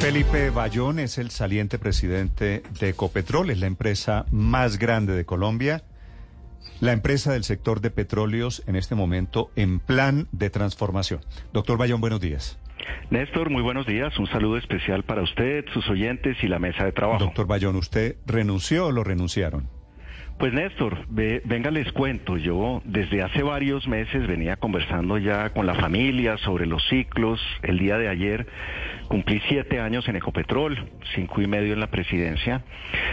Felipe Bayón es el saliente presidente de Ecopetrol, es la empresa más grande de Colombia, la empresa del sector de petróleos en este momento en plan de transformación. Doctor Bayón, buenos días. Néstor, muy buenos días. Un saludo especial para usted, sus oyentes y la mesa de trabajo. Doctor Bayón, ¿usted renunció o lo renunciaron? Pues Néstor, venga les cuento, yo desde hace varios meses venía conversando ya con la familia sobre los ciclos. El día de ayer cumplí siete años en Ecopetrol, cinco y medio en la presidencia,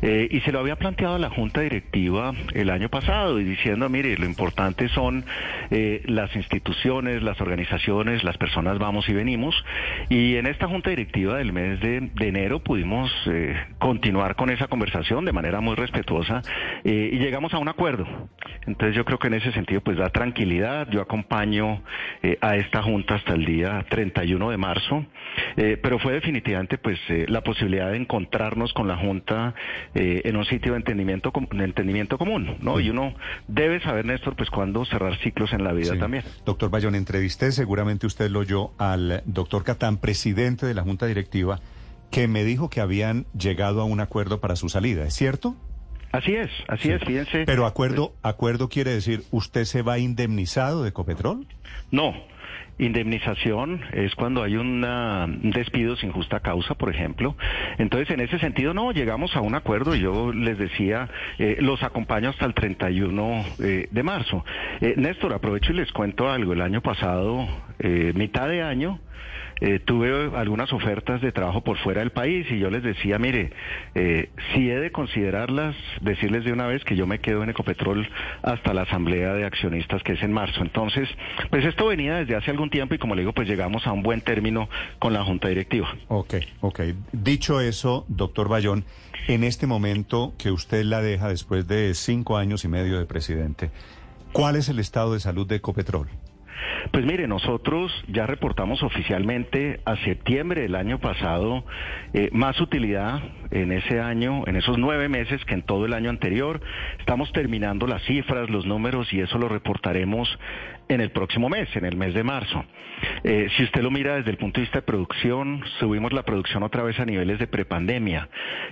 eh, y se lo había planteado a la Junta Directiva el año pasado y diciendo, mire, lo importante son eh, las instituciones, las organizaciones, las personas vamos y venimos, y en esta Junta Directiva del mes de, enero pudimos eh, continuar con esa conversación de manera muy respetuosa y llegamos a un acuerdo. Entonces yo creo que en ese sentido pues da tranquilidad, yo acompaño a esta Junta hasta el día 31 de marzo pero fue definitivamente pues eh, la posibilidad de encontrarnos con la Junta eh, en un sitio de entendimiento, de entendimiento común, ¿no? Y uno debe saber, Néstor, pues cuándo cerrar ciclos en la vida también. Doctor Bayón, entrevisté, seguramente usted lo oyó, al doctor Catán, presidente de la Junta Directiva, que me dijo que habían llegado a un acuerdo para su salida, ¿es cierto? Así es, así es, fíjense. Pero acuerdo, acuerdo quiere decir, ¿usted se va indemnizado de Ecopetrol? No, Indemnización es cuando hay un despido sin justa causa, por ejemplo. Entonces, en ese sentido, no, llegamos a un acuerdo. Yo les decía, eh, los acompaño hasta el 31 eh, de marzo. Eh, Néstor, aprovecho y les cuento algo. El año pasado, mitad de año, eh, tuve algunas ofertas de trabajo por fuera del país y yo les decía, mire, eh, si he de considerarlas, decirles de una vez que yo me quedo en Ecopetrol hasta la asamblea de accionistas que es en marzo. Entonces, pues esto venía desde hace algún tiempo y como le digo, pues llegamos a un buen término con la junta directiva. Ok, ok. Dicho eso, doctor Bayón, en este momento que usted la deja después de cinco años y medio de presidente, ¿cuál es el estado de salud de Ecopetrol? Pues mire, nosotros ya reportamos oficialmente a septiembre del año pasado eh, más utilidad en ese año, en esos nueve meses que en todo el año anterior. Estamos terminando las cifras, los números y eso lo reportaremos en el próximo mes, en el mes de marzo. Eh, si usted lo mira desde el punto de vista de producción, subimos la producción otra vez a niveles de prepandemia.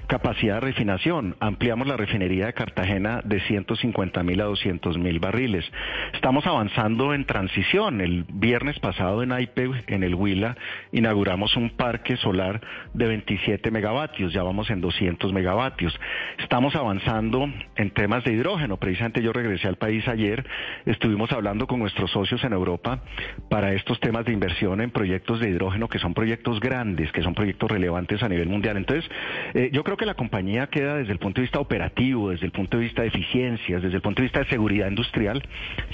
Capacidad de refinación, ampliamos la refinería de Cartagena de 150 mil a 200 mil barriles. Estamos avanzando en transición. El viernes pasado en AIPE, en el Huila, inauguramos un parque solar de 27 megavatios, ya vamos en 200 megavatios. Estamos avanzando en temas de hidrógeno. Precisamente yo regresé al país ayer, estuvimos hablando con nuestros socios en Europa para estos temas de inversión en proyectos de hidrógeno que son proyectos grandes, que son proyectos relevantes a nivel mundial. Entonces, eh, yo creo que la compañía queda desde el punto de vista operativo, desde el punto de vista de eficiencias, desde el punto de vista de seguridad industrial,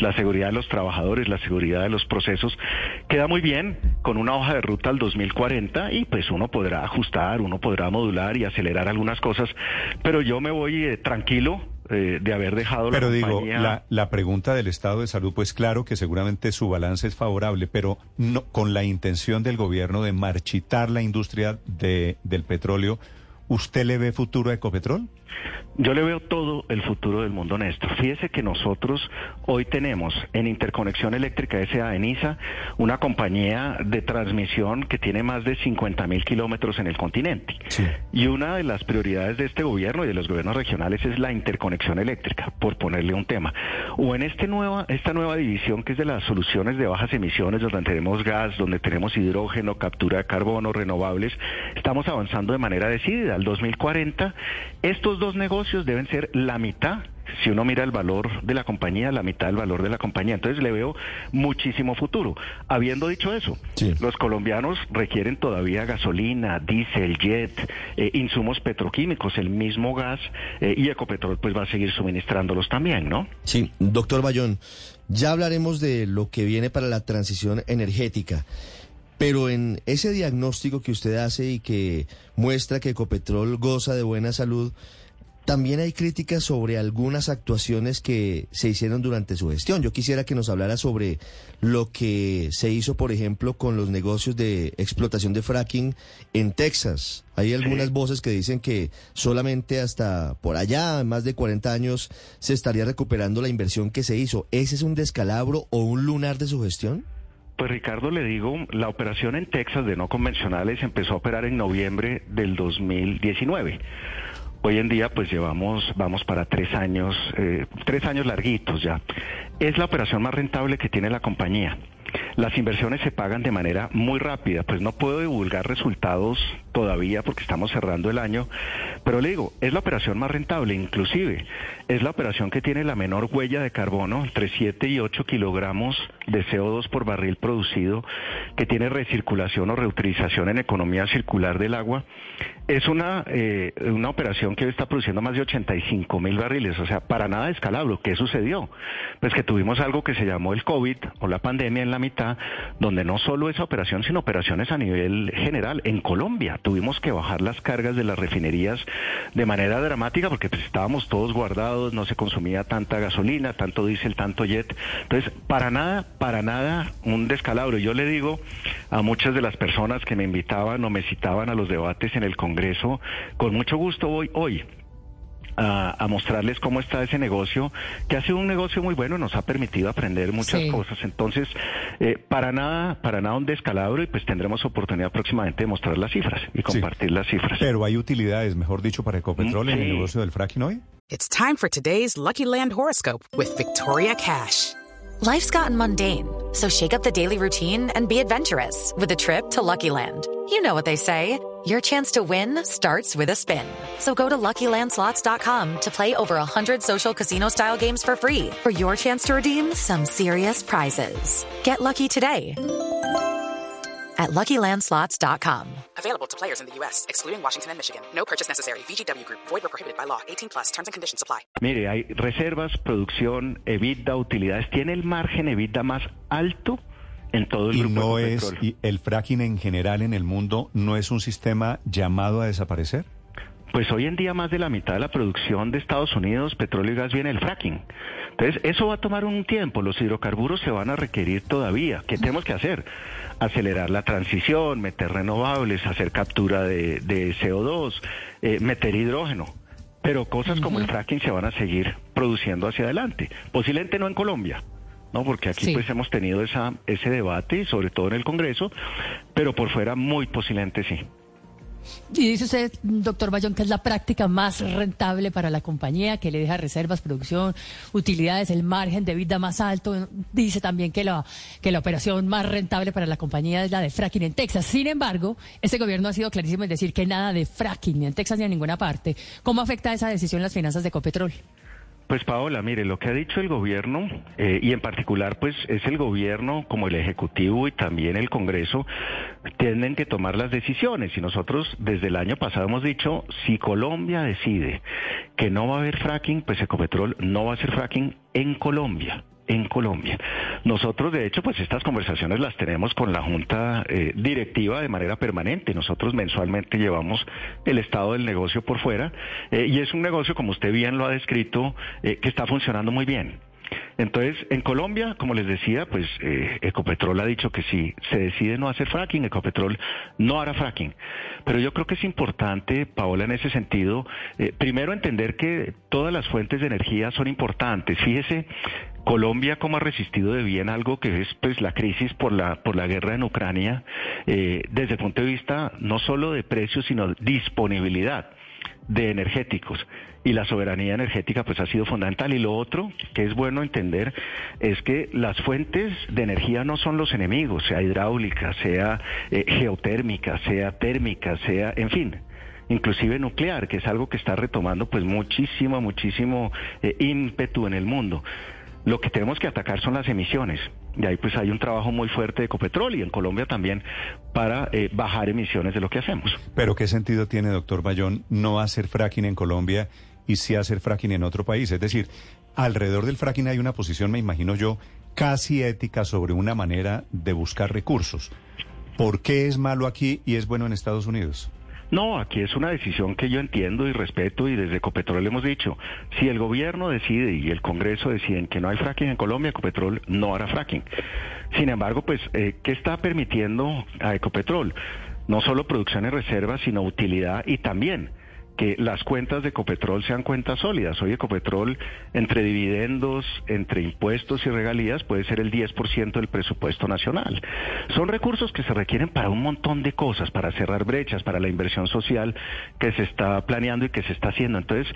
la seguridad de los trabajadores, la seguridad de los procesos, queda muy bien con una hoja de ruta al 2040 y pues uno podrá ajustar, uno podrá modular y acelerar algunas cosas, pero yo me voy eh, tranquilo eh, de haber dejado pero la digo, la, la, pregunta del estado de salud, pues claro que seguramente su balance es favorable, pero no con la intención del gobierno de marchitar la industria de, del petróleo, ¿usted le ve futuro a Ecopetrol? Yo le veo todo el futuro del mundo, Néstor. Fíjese que nosotros hoy tenemos en Interconexión Eléctrica S.A. ENISA una compañía de transmisión que tiene más de 50 mil kilómetros en el continente. Y una de las prioridades de este gobierno y de los gobiernos regionales es la interconexión eléctrica, por ponerle un tema. O en este nueva, esta nueva división que es de las soluciones de bajas emisiones, donde tenemos gas, donde tenemos hidrógeno, captura de carbono, renovables, estamos avanzando de manera decidida. Al 2040, estos dos negocios deben ser la mitad si uno mira el valor de la compañía, la mitad del valor de la compañía. Entonces le veo muchísimo futuro. Habiendo dicho eso, los colombianos requieren todavía gasolina, diésel, jet, eh, insumos petroquímicos, el mismo gas eh, y Ecopetrol pues va a seguir suministrándolos también, ¿no? Sí, doctor Bayón, ya hablaremos de lo que viene para la transición energética. Pero en ese diagnóstico que usted hace y que muestra que Ecopetrol goza de buena salud, también hay críticas sobre algunas actuaciones que se hicieron durante su gestión. Yo quisiera que nos hablara sobre lo que se hizo, por ejemplo, con los negocios de explotación de fracking en Texas. Hay algunas voces que dicen que solamente hasta por allá, más de 40 años, se estaría recuperando la inversión que se hizo. ¿Ese es un descalabro o un lunar de su gestión? Pues Ricardo, le digo, la operación en Texas de no convencionales empezó a operar en noviembre del 2019. Hoy en día pues llevamos, vamos para tres años, eh, tres años larguitos ya. Es la operación más rentable que tiene la compañía. Las inversiones se pagan de manera muy rápida, pues no puedo divulgar resultados todavía porque estamos cerrando el año, pero le digo, es la operación más rentable, inclusive es la operación que tiene la menor huella de carbono, entre 7 y 8 kilogramos de CO2 por barril producido, que tiene recirculación o reutilización en economía circular del agua. Es una, eh, una operación que está produciendo más de 85 mil barriles, o sea, para nada escalable. ¿Qué sucedió? Pues que tuvimos algo que se llamó el COVID o la pandemia en la mitad, donde no solo esa operación, sino operaciones a nivel general. En Colombia tuvimos que bajar las cargas de las refinerías de manera dramática porque pues, estábamos todos guardados, no se consumía tanta gasolina, tanto diésel, tanto jet. Entonces, para nada, para nada un descalabro. Yo le digo a muchas de las personas que me invitaban o me citaban a los debates en el Congreso. Con mucho gusto voy hoy a, mostrarles cómo está ese negocio, que ha sido un negocio muy bueno, nos ha permitido aprender muchas cosas. Entonces, eh, para nada, para nada un descalabro y pues tendremos oportunidad próximamente de mostrar las cifras y compartir las cifras. Pero hay utilidades, mejor dicho, para Ecopetrol en el negocio del fracking hoy. It's time for today's Lucky Land horoscope with Victoria Cash. Life's gotten mundane, so shake up the daily routine and be adventurous with a trip to Lucky Land. You know what they say. Your chance to win starts with a spin. So go to LuckyLandSlots.com to play over 100 social casino-style games for free for your chance to redeem some serious prizes. Get lucky today at LuckyLandSlots.com. Available to players in the U.S., excluding Washington and Michigan. No purchase necessary. VGW Group. Void or prohibited by law. 18 plus. Terms and conditions apply. Mire, hay reservas, producción, EBITDA, utilidades. ¿Tiene el margen EBITDA más alto? En todo el y no es y el fracking en general en el mundo no es un sistema llamado a desaparecer. Pues hoy en día más de la mitad de la producción de Estados Unidos, petróleo y gas, viene del fracking. Entonces, eso va a tomar un tiempo. Los hidrocarburos se van a requerir todavía. ¿Qué tenemos que hacer? Acelerar la transición, meter renovables, hacer captura de, CO2, eh, meter hidrógeno. Pero cosas como el fracking se van a seguir produciendo hacia adelante. Posiblemente no en Colombia, ¿no? Porque aquí pues hemos tenido esa, ese debate, sobre todo en el Congreso, pero por fuera muy posiblemente sí. Y dice usted, doctor Bayón, que es la práctica más rentable para la compañía, que le deja reservas, producción, utilidades, el margen de vida más alto. Dice también que la, que la operación más rentable para la compañía es la de fracking en Texas. Sin embargo, este gobierno ha sido clarísimo en decir que nada de fracking ni en Texas ni en ninguna parte. ¿Cómo afecta esa decisión las finanzas de Copetrol? Pues Paola, mire, lo que ha dicho el gobierno, eh, y en particular pues es el gobierno como el Ejecutivo y también el Congreso, tienen que tomar las decisiones. Y nosotros desde el año pasado hemos dicho, si Colombia decide que no va a haber fracking, pues Ecopetrol no va a hacer fracking en Colombia en Colombia. Nosotros, de hecho, pues estas conversaciones las tenemos con la Junta eh, Directiva de manera permanente. Nosotros mensualmente llevamos el estado del negocio por fuera eh, y es un negocio, como usted bien lo ha descrito, eh, que está funcionando muy bien. Entonces, en Colombia, como les decía, pues Ecopetrol ha dicho que si se decide no hacer fracking, Ecopetrol no hará fracking. Pero yo creo que es importante, Paola, en ese sentido, primero entender que todas las fuentes de energía son importantes. Fíjese Colombia cómo ha resistido de bien algo que es pues la crisis por la por la guerra en Ucrania eh, desde el punto de vista no solo de precios sino disponibilidad de energéticos y la soberanía energética pues ha sido fundamental y lo otro que es bueno entender es que las fuentes de energía no son los enemigos sea hidráulica sea eh, geotérmica sea térmica sea en fin inclusive nuclear, que es algo que está retomando pues muchísimo, muchísimo eh, ímpetu en el mundo. Lo que tenemos que atacar son las emisiones. Y ahí pues hay un trabajo muy fuerte de Ecopetrol y en Colombia también para eh, bajar emisiones de lo que hacemos. Pero ¿qué sentido tiene, doctor Bayón, no hacer fracking en Colombia y sí hacer fracking en otro país? Es decir, alrededor del fracking hay una posición, me imagino yo, casi ética sobre una manera de buscar recursos. ¿Por qué es malo aquí y es bueno en Estados Unidos? No, aquí es una decisión que yo entiendo y respeto y desde Ecopetrol hemos dicho, si el gobierno decide y el Congreso deciden que no hay fracking en Colombia, Ecopetrol no hará fracking. Sin embargo, pues, eh, ¿qué está permitiendo a Ecopetrol? No solo producción y reservas, sino utilidad y también que las cuentas de Ecopetrol sean cuentas sólidas. Hoy Ecopetrol, entre dividendos, entre impuestos y regalías, puede ser el 10% del presupuesto nacional. Son recursos que se requieren para un montón de cosas, para cerrar brechas, para la inversión social que se está planeando y que se está haciendo. Entonces,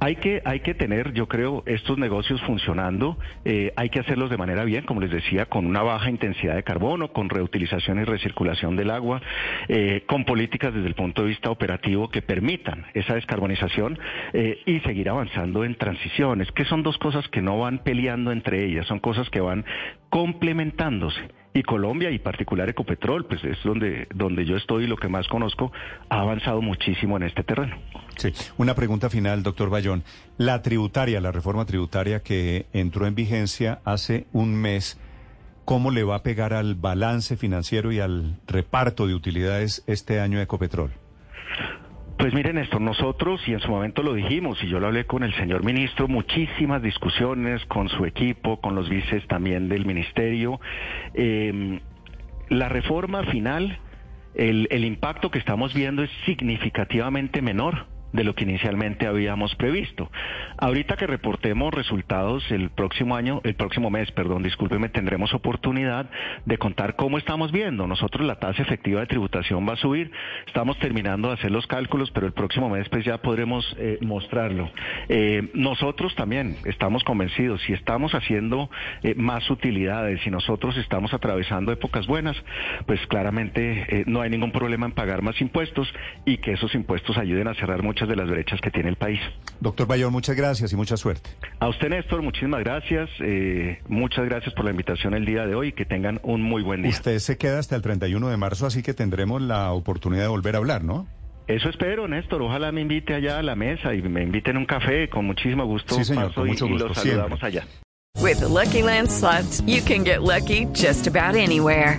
hay que, hay que tener, yo creo, estos negocios funcionando, eh, hay que hacerlos de manera bien, como les decía, con una baja intensidad de carbono, con reutilización y recirculación del agua, eh, con políticas desde el punto de vista operativo que permitan esa descarbonización eh, y seguir avanzando en transiciones, que son dos cosas que no van peleando entre ellas, son cosas que van complementándose. Y Colombia, y particular Ecopetrol, pues es donde, donde yo estoy y lo que más conozco, ha avanzado muchísimo en este terreno. Sí, una pregunta final, doctor Bayón. La tributaria, la reforma tributaria que entró en vigencia hace un mes, ¿cómo le va a pegar al balance financiero y al reparto de utilidades este año Ecopetrol? Pues miren esto, nosotros, y en su momento lo dijimos, y yo lo hablé con el señor ministro, muchísimas discusiones con su equipo, con los vices también del ministerio. Eh, la reforma final, el, el impacto que estamos viendo es significativamente menor de lo que inicialmente habíamos previsto. Ahorita que reportemos resultados el próximo año, el próximo mes, perdón, discúlpeme, tendremos oportunidad de contar cómo estamos viendo. Nosotros la tasa efectiva de tributación va a subir. Estamos terminando de hacer los cálculos, pero el próximo mes pues ya podremos eh, mostrarlo. Eh, nosotros también estamos convencidos, si estamos haciendo eh, más utilidades, si nosotros estamos atravesando épocas buenas, pues claramente no hay ningún problema en pagar más impuestos y que esos impuestos ayuden a cerrar muchas de las brechas que tiene el país. Doctor Bayón, muchas gracias y mucha suerte. A usted, Néstor, muchísimas gracias. Eh, muchas gracias por la invitación el día de hoy y que tengan un muy buen día. Usted se queda hasta el 31 de marzo, así que tendremos la oportunidad de volver a hablar, ¿no? Eso espero, Néstor. Ojalá me invite allá a la mesa y me inviten a un café. Con muchísimo gusto. Sí, señor, paso con y- mucho y, gusto, los siempre. saludamos allá. With the Lucky Land slots, you can get lucky just about anywhere.